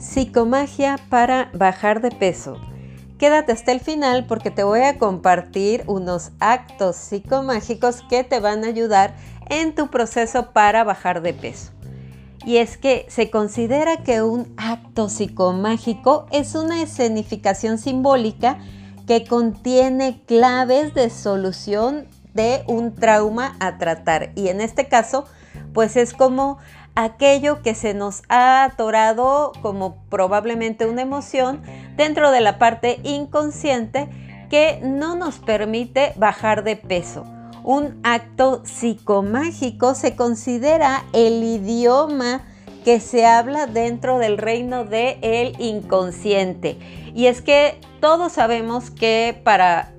Psicomagia para bajar de peso. Quédate hasta el final porque te voy a compartir unos actos psicomágicos que te van a ayudar en tu proceso para bajar de peso. Y es que se considera que un acto psicomágico es una escenificación simbólica que contiene claves de solución de un trauma a tratar. Y en este caso, pues es como aquello que se nos ha atorado como probablemente una emoción dentro de la parte inconsciente que no nos permite bajar de peso. Un acto psicomágico se considera el idioma que se habla dentro del reino del el inconsciente. Y es que todos sabemos que para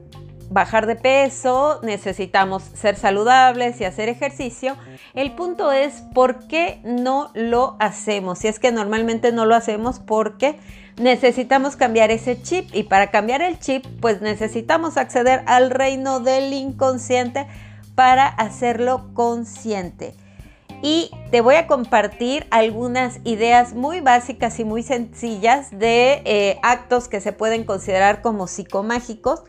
bajar de peso, necesitamos ser saludables y hacer ejercicio. El punto es por qué no lo hacemos. Si es que normalmente no lo hacemos porque necesitamos cambiar ese chip y para cambiar el chip pues necesitamos acceder al reino del inconsciente para hacerlo consciente. Y te voy a compartir algunas ideas muy básicas y muy sencillas de eh, actos que se pueden considerar como psicomágicos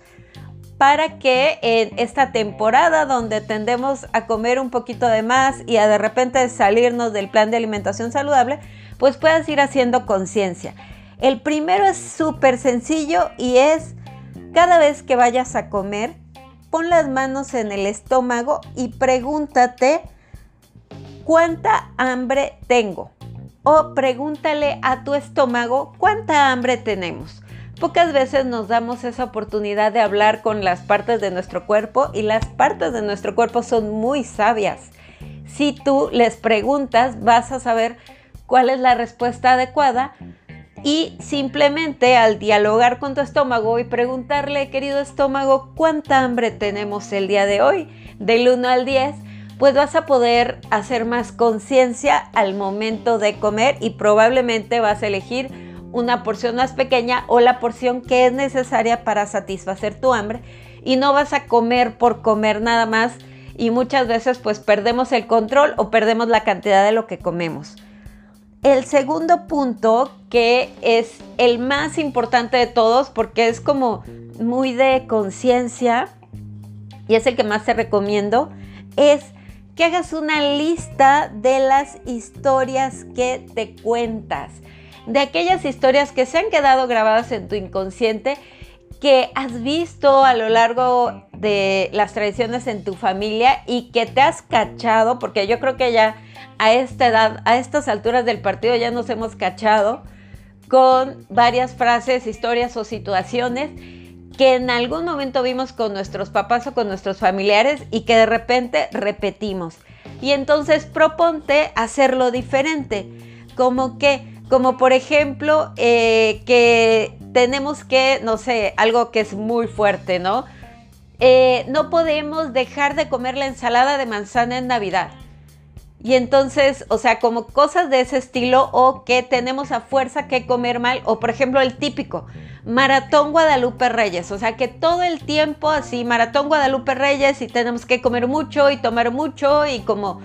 para que en esta temporada donde tendemos a comer un poquito de más y a de repente salirnos del plan de alimentación saludable, pues puedas ir haciendo conciencia. El primero es súper sencillo y es cada vez que vayas a comer, pon las manos en el estómago y pregúntate cuánta hambre tengo. O pregúntale a tu estómago cuánta hambre tenemos. Pocas veces nos damos esa oportunidad de hablar con las partes de nuestro cuerpo y las partes de nuestro cuerpo son muy sabias. Si tú les preguntas, vas a saber cuál es la respuesta adecuada y simplemente al dialogar con tu estómago y preguntarle, querido estómago, ¿cuánta hambre tenemos el día de hoy? Del 1 al 10, pues vas a poder hacer más conciencia al momento de comer y probablemente vas a elegir una porción más pequeña o la porción que es necesaria para satisfacer tu hambre y no vas a comer por comer nada más y muchas veces pues perdemos el control o perdemos la cantidad de lo que comemos. El segundo punto, que es el más importante de todos porque es como muy de conciencia y es el que más te recomiendo, es que hagas una lista de las historias que te cuentas de aquellas historias que se han quedado grabadas en tu inconsciente que has visto a lo largo de las tradiciones en tu familia y que te has cachado, porque yo creo que ya a esta edad, a estas alturas del partido ya nos hemos cachado con varias frases, historias o situaciones que en algún momento vimos con nuestros papás o con nuestros familiares y que de repente repetimos. Y entonces proponte hacerlo diferente, como que como por ejemplo eh, que tenemos que, no sé, algo que es muy fuerte, ¿no? Eh, no podemos dejar de comer la ensalada de manzana en Navidad. Y entonces, o sea, como cosas de ese estilo o que tenemos a fuerza que comer mal, o por ejemplo el típico, Maratón Guadalupe Reyes, o sea que todo el tiempo así, Maratón Guadalupe Reyes y tenemos que comer mucho y tomar mucho y como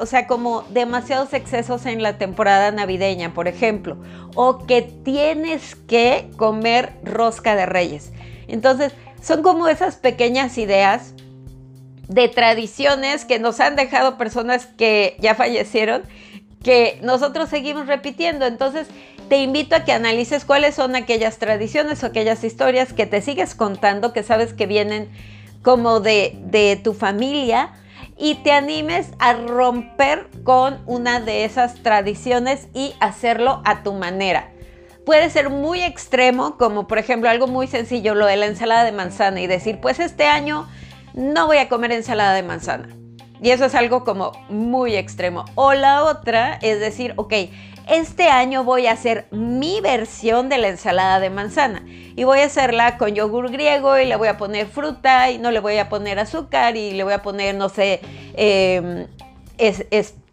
o sea, como demasiados excesos en la temporada navideña, por ejemplo, o que tienes que comer rosca de reyes. Entonces, son como esas pequeñas ideas de tradiciones que nos han dejado personas que ya fallecieron, que nosotros seguimos repitiendo. Entonces, te invito a que analices cuáles son aquellas tradiciones o aquellas historias que te sigues contando, que sabes que vienen como de, de tu familia y te animes a romper con una de esas tradiciones y hacerlo a tu manera. Puede ser muy extremo, como por ejemplo algo muy sencillo, lo de la ensalada de manzana y decir, pues este año no voy a comer ensalada de manzana. Y eso es algo como muy extremo. O la otra es decir, ok, este año voy a hacer mi versión de la ensalada de manzana y voy a hacerla con yogur griego y le voy a poner fruta y no le voy a poner azúcar y le voy a poner, no sé, eh,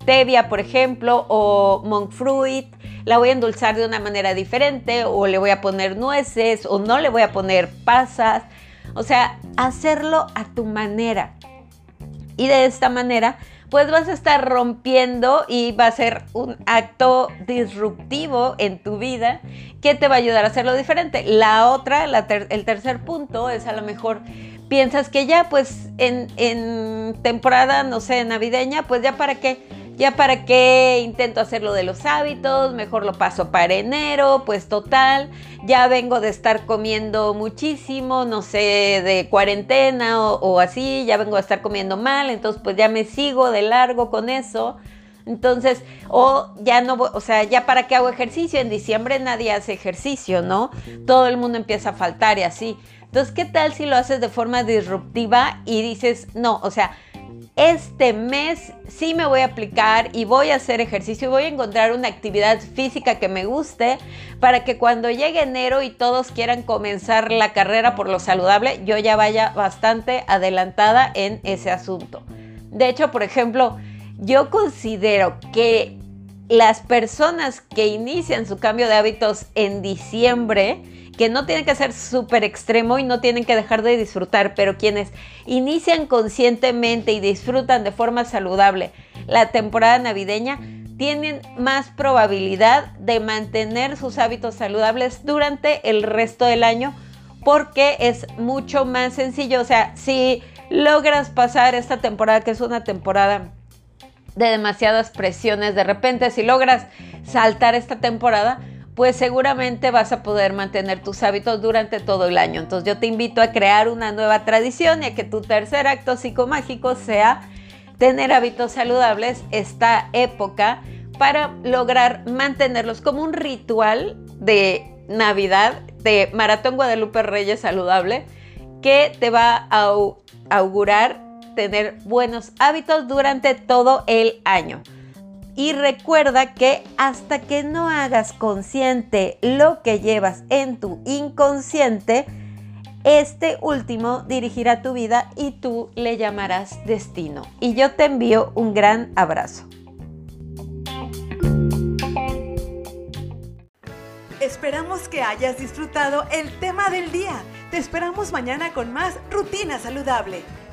stevia, por ejemplo, o monk fruit. La voy a endulzar de una manera diferente o le voy a poner nueces o no le voy a poner pasas. O sea, hacerlo a tu manera. Y de esta manera, pues vas a estar rompiendo y va a ser un acto disruptivo en tu vida que te va a ayudar a hacerlo diferente. La otra, el tercer punto es a lo mejor piensas que ya pues en, en temporada, no sé, navideña, pues ya para qué ya para qué intento hacer lo de los hábitos, mejor lo paso para enero, pues total, ya vengo de estar comiendo muchísimo, no sé, de cuarentena o, así, ya vengo de estar comiendo mal, entonces pues ya me sigo de largo con eso. Entonces, o ya no, o sea, ya para qué hago ejercicio, en diciembre nadie hace ejercicio, ¿no? Todo el mundo empieza a faltar y así. Entonces, ¿qué tal si lo haces de forma disruptiva y dices, no, o sea, este mes sí me voy a aplicar y voy a hacer ejercicio y voy a encontrar una actividad física que me guste para que cuando llegue enero y todos quieran comenzar la carrera por lo saludable, yo ya vaya bastante adelantada en ese asunto. De hecho, por ejemplo, yo considero que las personas que inician su cambio de hábitos en diciembre, que no tienen que ser súper extremo y no tienen que dejar de disfrutar, pero quienes inician conscientemente y disfrutan de forma saludable la temporada navideña, tienen más probabilidad de mantener sus hábitos saludables durante el resto del año porque es mucho más sencillo. O sea, si logras pasar esta temporada, que es una temporada de demasiadas presiones, de repente si logras saltar esta temporada, pues seguramente vas a poder mantener tus hábitos durante todo el año. Entonces yo te invito a crear una nueva tradición y a que tu tercer acto psicomágico sea tener hábitos saludables esta época para lograr mantenerlos como un ritual de Navidad, de Maratón Guadalupe Reyes Saludable, que te va a augurar tener buenos hábitos durante todo el año. Y recuerda que hasta que no hagas consciente lo que llevas en tu inconsciente, este último dirigirá tu vida y tú le llamarás destino. Y yo te envío un gran abrazo. Esperamos que hayas disfrutado el tema del día. Te esperamos mañana con más rutina saludable.